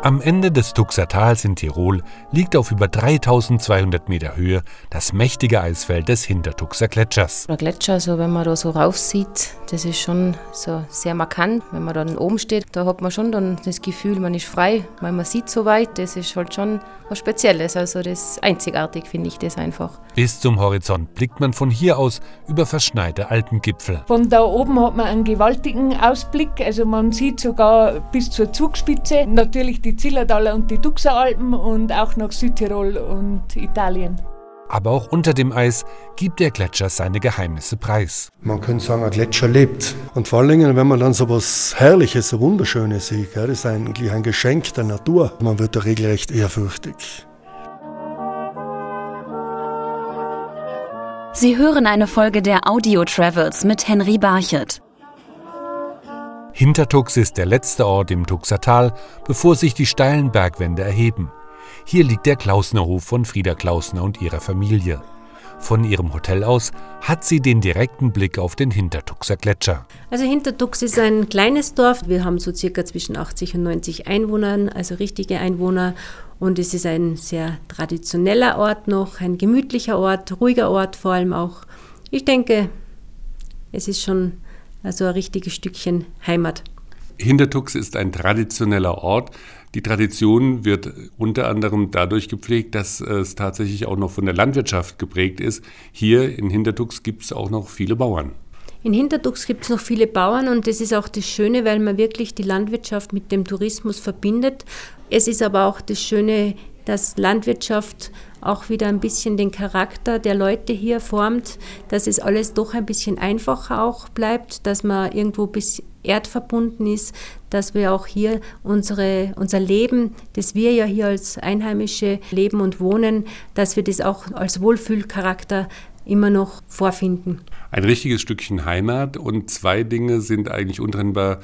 Am Ende des Tuxer Tals in Tirol liegt auf über 3200 Meter Höhe das mächtige Eisfeld des Hintertuxer Gletschers. Der Gletscher, so wenn man da so rauf sieht, das ist schon so sehr markant. Wenn man dann oben steht, da hat man schon dann das Gefühl, man ist frei, weil man sieht so weit. Das ist halt schon was Spezielles. Also das ist einzigartig, finde ich das einfach. Bis zum Horizont blickt man von hier aus über verschneite Alpengipfel. Von da oben hat man einen gewaltigen Ausblick. Also man sieht sogar bis zur Zugspitze. Natürlich die Zillertaler und die Duxeralpen und auch nach Südtirol und Italien. Aber auch unter dem Eis gibt der Gletscher seine Geheimnisse preis. Man könnte sagen, ein Gletscher lebt. Und vor allen Dingen, wenn man dann so was Herrliches, so Wunderschönes sieht, das ist eigentlich ein Geschenk der Natur. Man wird da regelrecht ehrfürchtig. Sie hören eine Folge der Audio Travels mit Henry Barchet. Hintertux ist der letzte Ort im Tuxertal, bevor sich die steilen Bergwände erheben. Hier liegt der Klausnerhof von Frieda Klausner und ihrer Familie. Von ihrem Hotel aus hat sie den direkten Blick auf den Hintertuxer Gletscher. Also Hintertux ist ein kleines Dorf. Wir haben so circa zwischen 80 und 90 Einwohnern, also richtige Einwohner. Und es ist ein sehr traditioneller Ort noch, ein gemütlicher Ort, ruhiger Ort vor allem auch. Ich denke, es ist schon also ein richtiges Stückchen Heimat. Hintertux ist ein traditioneller Ort. Die Tradition wird unter anderem dadurch gepflegt, dass es tatsächlich auch noch von der Landwirtschaft geprägt ist. Hier in Hintertux gibt es auch noch viele Bauern. In Hintertux gibt es noch viele Bauern und das ist auch das Schöne, weil man wirklich die Landwirtschaft mit dem Tourismus verbindet. Es ist aber auch das Schöne, dass Landwirtschaft auch wieder ein bisschen den Charakter der Leute hier formt, dass es alles doch ein bisschen einfacher auch bleibt, dass man irgendwo bis erdverbunden ist, dass wir auch hier unsere, unser Leben, das wir ja hier als Einheimische leben und wohnen, dass wir das auch als Wohlfühlcharakter immer noch vorfinden. Ein richtiges Stückchen Heimat und zwei Dinge sind eigentlich untrennbar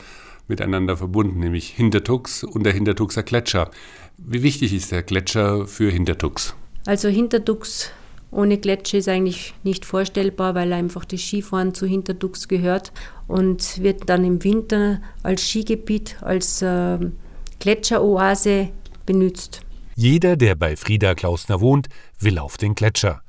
miteinander verbunden, nämlich Hintertux und der Hintertuxer Gletscher. Wie wichtig ist der Gletscher für Hintertux? Also Hinterdux ohne Gletscher ist eigentlich nicht vorstellbar, weil einfach das Skifahren zu Hinterdux gehört und wird dann im Winter als Skigebiet, als äh, Gletscheroase benutzt. Jeder, der bei Frieda Klausner wohnt, will auf den Gletscher.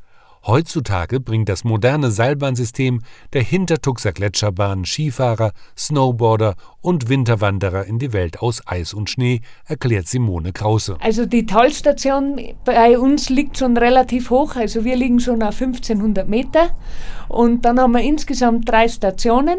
Heutzutage bringt das moderne Seilbahnsystem der Hintertuxer Gletscherbahn Skifahrer, Snowboarder und Winterwanderer in die Welt aus Eis und Schnee, erklärt Simone Krause. Also die Talstation bei uns liegt schon relativ hoch, also wir liegen schon auf 1500 Meter und dann haben wir insgesamt drei Stationen.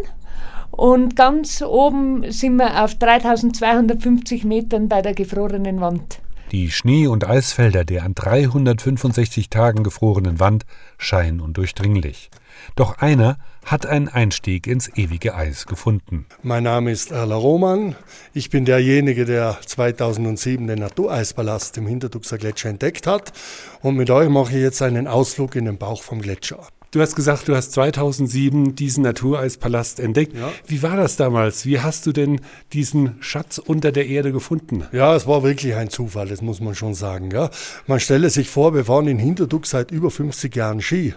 Und ganz oben sind wir auf 3250 Metern bei der gefrorenen Wand. Die Schnee- und Eisfelder der an 365 Tagen gefrorenen Wand scheinen undurchdringlich. Doch einer hat einen Einstieg ins ewige Eis gefunden. Mein Name ist Erla Roman. Ich bin derjenige, der 2007 den Natureispalast im Hintertuxer Gletscher entdeckt hat. Und mit euch mache ich jetzt einen Ausflug in den Bauch vom Gletscher. Du hast gesagt, du hast 2007 diesen Natureispalast entdeckt. Ja. Wie war das damals? Wie hast du denn diesen Schatz unter der Erde gefunden? Ja, es war wirklich ein Zufall, das muss man schon sagen. Ja. Man stelle sich vor, wir fahren in Hinterdux seit über 50 Jahren Ski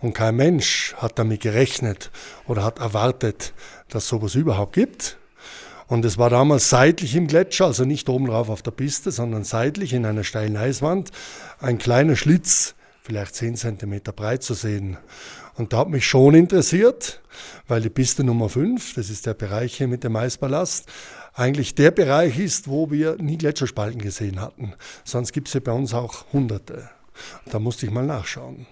und kein Mensch hat damit gerechnet oder hat erwartet, dass sowas überhaupt gibt. Und es war damals seitlich im Gletscher, also nicht oben drauf auf der Piste, sondern seitlich in einer steilen Eiswand, ein kleiner Schlitz vielleicht 10 cm breit zu sehen. Und da hat mich schon interessiert, weil die Piste Nummer 5, das ist der Bereich hier mit dem Eisballast, eigentlich der Bereich ist, wo wir nie Gletscherspalten gesehen hatten. Sonst gibt es ja bei uns auch Hunderte. Da musste ich mal nachschauen.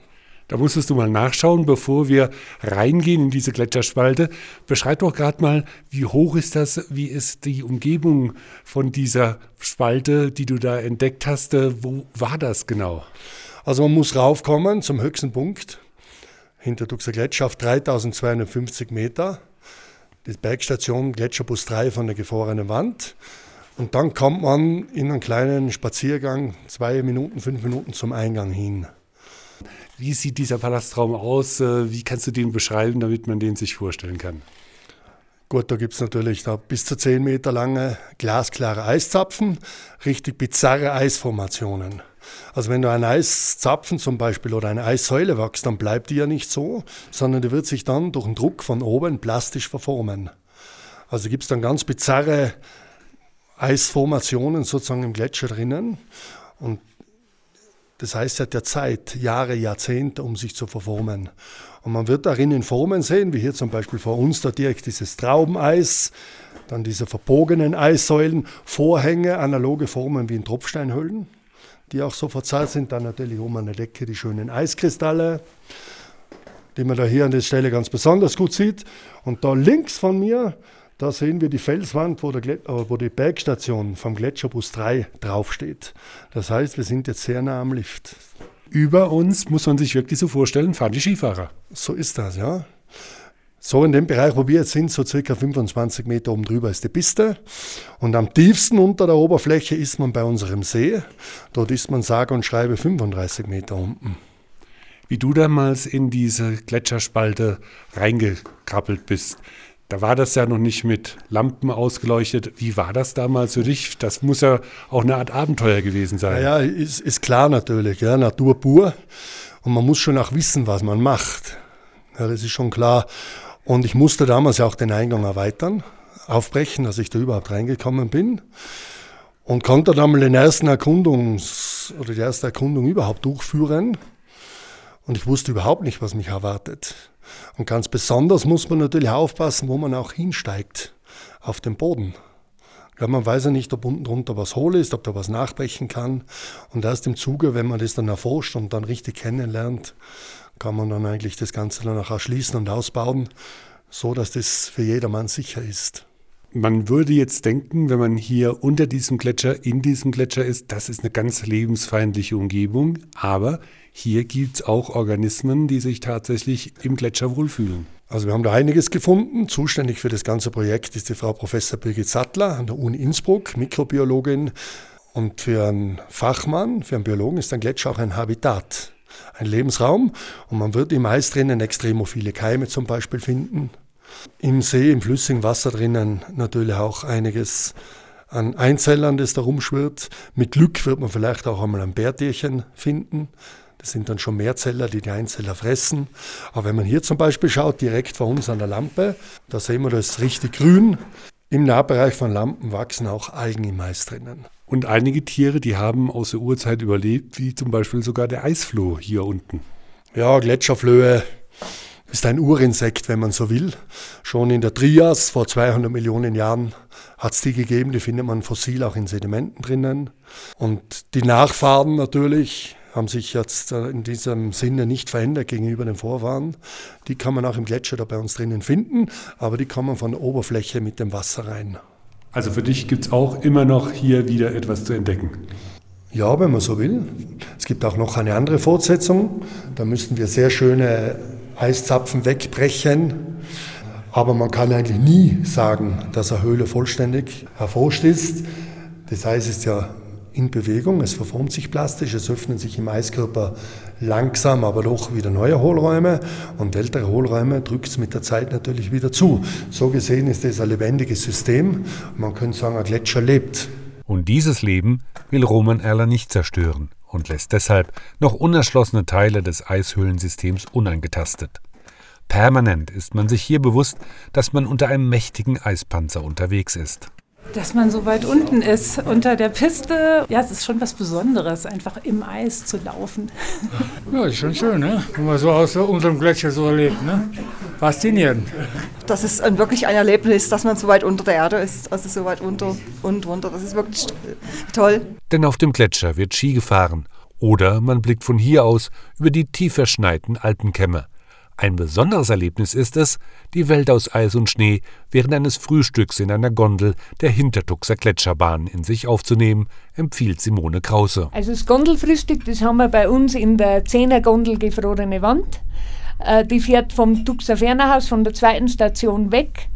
Da musstest du mal nachschauen, bevor wir reingehen in diese Gletscherspalte. Beschreib doch gerade mal, wie hoch ist das? Wie ist die Umgebung von dieser Spalte, die du da entdeckt hast? Wo war das genau? Also man muss raufkommen zum höchsten Punkt, hinter Duxer Gletscher auf 3250 Meter. Die Bergstation Gletscherbus 3 von der gefrorenen Wand. Und dann kommt man in einen kleinen Spaziergang, zwei Minuten, fünf Minuten zum Eingang hin. Wie sieht dieser Palastraum aus? Äh, wie kannst du den beschreiben, damit man den sich vorstellen kann? Gut, da gibt es natürlich da bis zu 10 Meter lange glasklare Eiszapfen, richtig bizarre Eisformationen. Also wenn du einen Eiszapfen zum Beispiel oder eine Eissäule wachst, dann bleibt die ja nicht so, sondern die wird sich dann durch den Druck von oben plastisch verformen. Also gibt es dann ganz bizarre Eisformationen sozusagen im Gletscher drinnen. Und das heißt, hat ja Zeit, Jahre, Jahrzehnte, um sich zu verformen. Und man wird darin Formen sehen, wie hier zum Beispiel vor uns da direkt dieses Traubeneis, dann diese verbogenen Eissäulen, Vorhänge, analoge Formen wie in Tropfsteinhöhlen, die auch so verzahlt sind. Dann natürlich oben an der Decke die schönen Eiskristalle, die man da hier an der Stelle ganz besonders gut sieht. Und da links von mir da sehen wir die Felswand, wo, der, äh, wo die Bergstation vom Gletscherbus 3 draufsteht. Das heißt, wir sind jetzt sehr nah am Lift. Über uns, muss man sich wirklich so vorstellen, fahren die Skifahrer. So ist das, ja. So in dem Bereich, wo wir jetzt sind, so circa 25 Meter oben drüber ist die Piste. Und am tiefsten unter der Oberfläche ist man bei unserem See. Dort ist man sage und schreibe 35 Meter unten. Wie du damals in diese Gletscherspalte reingekrabbelt bist, da war das ja noch nicht mit Lampen ausgeleuchtet. Wie war das damals für dich? Das muss ja auch eine Art Abenteuer gewesen sein. Ja, ja ist, ist klar natürlich, ja, Natur pur. Und man muss schon auch wissen, was man macht. Ja, das ist schon klar. Und ich musste damals ja auch den Eingang erweitern, aufbrechen, dass ich da überhaupt reingekommen bin. Und konnte dann mal den ersten Erkundungs- oder die erste Erkundung überhaupt durchführen. Und ich wusste überhaupt nicht, was mich erwartet. Und ganz besonders muss man natürlich aufpassen, wo man auch hinsteigt, auf dem Boden. Ja, man weiß ja nicht, ob unten drunter was hohl ist, ob da was nachbrechen kann. Und erst im Zuge, wenn man das dann erforscht und dann richtig kennenlernt, kann man dann eigentlich das Ganze dann auch erschließen und ausbauen, so dass das für jedermann sicher ist. Man würde jetzt denken, wenn man hier unter diesem Gletscher, in diesem Gletscher ist, das ist eine ganz lebensfeindliche Umgebung. Aber hier gibt es auch Organismen, die sich tatsächlich im Gletscher wohlfühlen. Also wir haben da einiges gefunden. Zuständig für das ganze Projekt ist die Frau Professor Birgit Sattler an der Uni Innsbruck, Mikrobiologin. Und für einen Fachmann, für einen Biologen ist ein Gletscher auch ein Habitat, ein Lebensraum. Und man wird im Eis drinnen extremophile Keime zum Beispiel finden. Im See, im flüssigen Wasser drinnen natürlich auch einiges an Einzellern, das da rumschwirrt. Mit Glück wird man vielleicht auch einmal ein Bärtierchen finden. Das sind dann schon Mehrzeller, die die Einzeller fressen. Aber wenn man hier zum Beispiel schaut, direkt vor uns an der Lampe, da sehen wir das richtig grün. Im Nahbereich von Lampen wachsen auch Algen im Mais drinnen. Und einige Tiere, die haben aus der Urzeit überlebt, wie zum Beispiel sogar der Eisfloh hier unten. Ja, Gletscherflöhe ist ein Urinsekt, wenn man so will. Schon in der Trias vor 200 Millionen Jahren hat es die gegeben, die findet man fossil auch in Sedimenten drinnen. Und die Nachfahren natürlich haben sich jetzt äh, in diesem Sinne nicht verändert gegenüber den Vorfahren. Die kann man auch im Gletscher da bei uns drinnen finden, aber die kommen von der Oberfläche mit dem Wasser rein. Also für dich gibt es auch immer noch hier wieder etwas zu entdecken. Ja, wenn man so will. Es gibt auch noch eine andere Fortsetzung. Da müssten wir sehr schöne Eiszapfen wegbrechen. Aber man kann eigentlich nie sagen, dass eine Höhle vollständig erforscht ist. Das Eis ist ja in Bewegung, es verformt sich plastisch, es öffnen sich im Eiskörper langsam, aber doch wieder neue Hohlräume und ältere Hohlräume drückt es mit der Zeit natürlich wieder zu. So gesehen ist es ein lebendiges System. Man könnte sagen, ein Gletscher lebt. Und dieses Leben will Roman Erler nicht zerstören und lässt deshalb noch unerschlossene Teile des Eishöhlensystems unangetastet. Permanent ist man sich hier bewusst, dass man unter einem mächtigen Eispanzer unterwegs ist. Dass man so weit unten ist, unter der Piste, ja, es ist schon was Besonderes, einfach im Eis zu laufen. Ja, ist schon schön, ne? wenn man so aus unserem Gletscher so erlebt. Ne? Faszinierend. Das ist ein, wirklich ein Erlebnis, dass man so weit unter der Erde ist, also so weit unter und runter. Das ist wirklich toll. Denn auf dem Gletscher wird Ski gefahren oder man blickt von hier aus über die tief verschneiten Alpenkämme. Ein besonderes Erlebnis ist es, die Welt aus Eis und Schnee während eines Frühstücks in einer Gondel der Hintertuxer Gletscherbahn in sich aufzunehmen, empfiehlt Simone Krause. Also das Gondelfrühstück, das haben wir bei uns in der 10er Gondel Gefrorene Wand. Äh, die fährt vom Tuxer Fernerhaus von der zweiten Station weg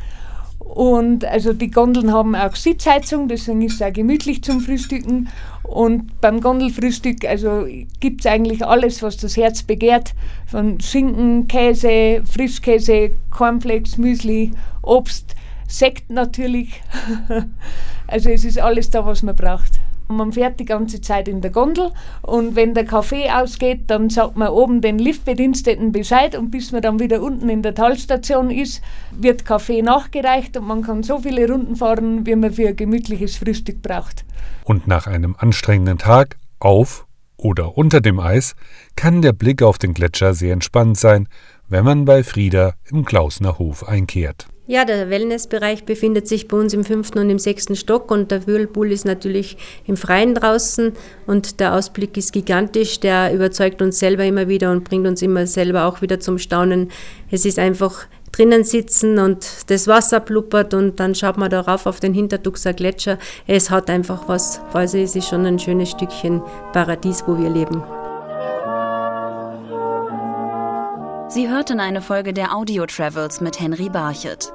und also die Gondeln haben auch Sitzheizung, deswegen ist es auch gemütlich zum Frühstücken. Und beim Gondelfrühstück also gibt es eigentlich alles, was das Herz begehrt. Von Schinken, Käse, Frischkäse, Cornflakes, Müsli, Obst, Sekt natürlich. also es ist alles da, was man braucht. Man fährt die ganze Zeit in der Gondel und wenn der Kaffee ausgeht, dann sagt man oben den Liftbediensteten Bescheid und bis man dann wieder unten in der Talstation ist, wird Kaffee nachgereicht und man kann so viele Runden fahren, wie man für ein gemütliches Frühstück braucht. Und nach einem anstrengenden Tag auf oder unter dem Eis kann der Blick auf den Gletscher sehr entspannt sein, wenn man bei Frieda im Klausner Hof einkehrt. Ja, der Wellnessbereich befindet sich bei uns im fünften und im sechsten Stock und der Whirlpool ist natürlich im Freien draußen und der Ausblick ist gigantisch. Der überzeugt uns selber immer wieder und bringt uns immer selber auch wieder zum Staunen. Es ist einfach drinnen sitzen und das Wasser blubbert und dann schaut man darauf auf den Hintertuxer Gletscher. Es hat einfach was, also es ist schon ein schönes Stückchen Paradies, wo wir leben. Sie hörten eine Folge der Audio Travels mit Henry Barchet.